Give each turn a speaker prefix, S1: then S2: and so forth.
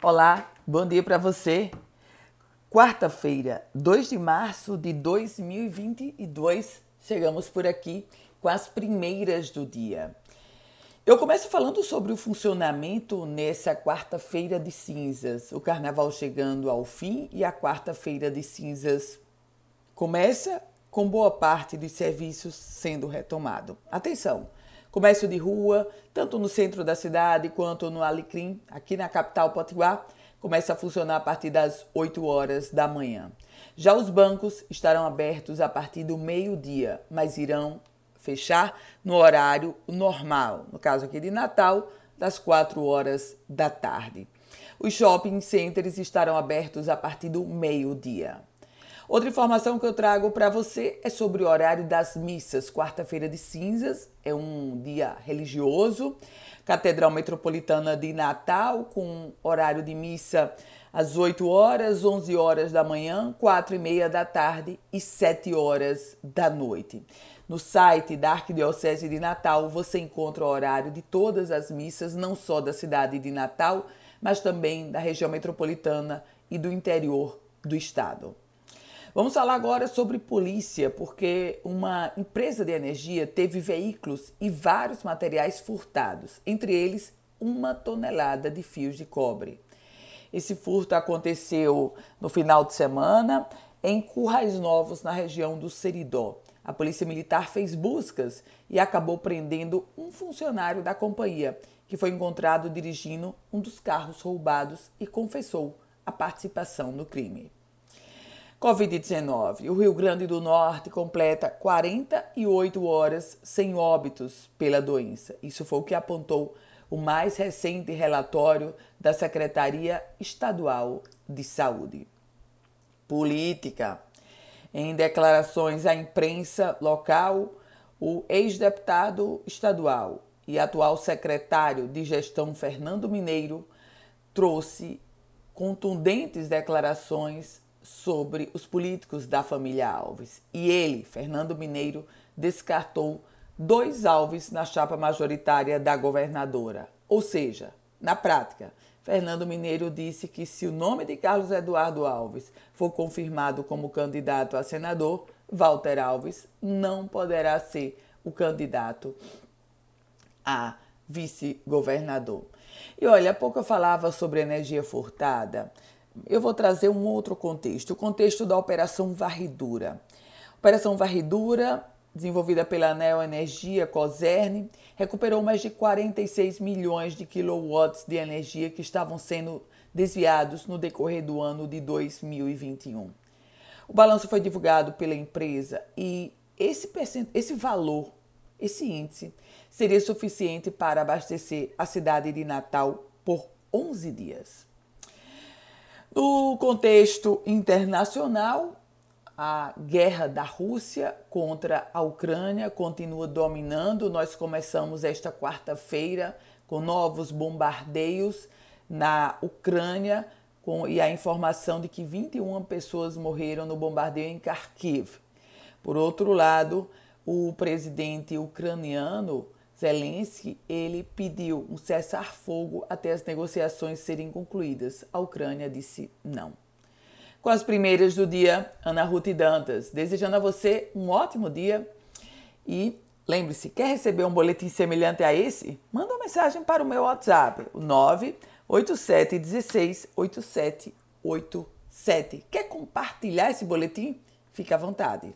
S1: Olá, bom dia para você. Quarta-feira, 2 de março de 2022, chegamos por aqui com as primeiras do dia. Eu começo falando sobre o funcionamento nessa quarta-feira de cinzas, o carnaval chegando ao fim e a quarta-feira de cinzas começa com boa parte dos serviços sendo retomado. Atenção! Comércio de rua, tanto no centro da cidade quanto no Alecrim, aqui na capital Potiguar, começa a funcionar a partir das 8 horas da manhã. Já os bancos estarão abertos a partir do meio-dia, mas irão fechar no horário normal, no caso aqui de Natal, das 4 horas da tarde. Os shopping centers estarão abertos a partir do meio-dia. Outra informação que eu trago para você é sobre o horário das missas. Quarta-feira de cinzas é um dia religioso. Catedral Metropolitana de Natal, com horário de missa às 8 horas, 11 horas da manhã, 4 e meia da tarde e 7 horas da noite. No site da Arquidiocese de Natal você encontra o horário de todas as missas, não só da cidade de Natal, mas também da região metropolitana e do interior do estado. Vamos falar agora sobre polícia, porque uma empresa de energia teve veículos e vários materiais furtados, entre eles uma tonelada de fios de cobre. Esse furto aconteceu no final de semana em Currais Novos, na região do Seridó. A Polícia Militar fez buscas e acabou prendendo um funcionário da companhia, que foi encontrado dirigindo um dos carros roubados e confessou a participação no crime. Covid-19. O Rio Grande do Norte completa 48 horas sem óbitos pela doença. Isso foi o que apontou o mais recente relatório da Secretaria Estadual de Saúde. Política. Em declarações à imprensa local, o ex-deputado estadual e atual secretário de gestão Fernando Mineiro trouxe contundentes declarações sobre os políticos da família Alves. E ele, Fernando Mineiro, descartou dois Alves na chapa majoritária da governadora. Ou seja, na prática, Fernando Mineiro disse que se o nome de Carlos Eduardo Alves for confirmado como candidato a senador, Walter Alves não poderá ser o candidato a vice-governador. E olha, há pouco eu falava sobre energia furtada eu vou trazer um outro contexto, o contexto da Operação Varridura. Operação Varridura, desenvolvida pela Neoenergia Coserne, recuperou mais de 46 milhões de quilowatts de energia que estavam sendo desviados no decorrer do ano de 2021. O balanço foi divulgado pela empresa e esse, esse valor, esse índice, seria suficiente para abastecer a cidade de Natal por 11 dias. No contexto internacional, a guerra da Rússia contra a Ucrânia continua dominando. Nós começamos esta quarta-feira com novos bombardeios na Ucrânia com, e a informação de que 21 pessoas morreram no bombardeio em Kharkiv. Por outro lado, o presidente ucraniano Zelensky ele pediu um cessar-fogo até as negociações serem concluídas. A Ucrânia disse não. Com as primeiras do dia, Ana Ruth Dantas, desejando a você um ótimo dia e lembre-se, quer receber um boletim semelhante a esse? Manda uma mensagem para o meu WhatsApp, o 98716 8787. Quer compartilhar esse boletim? Fique à vontade.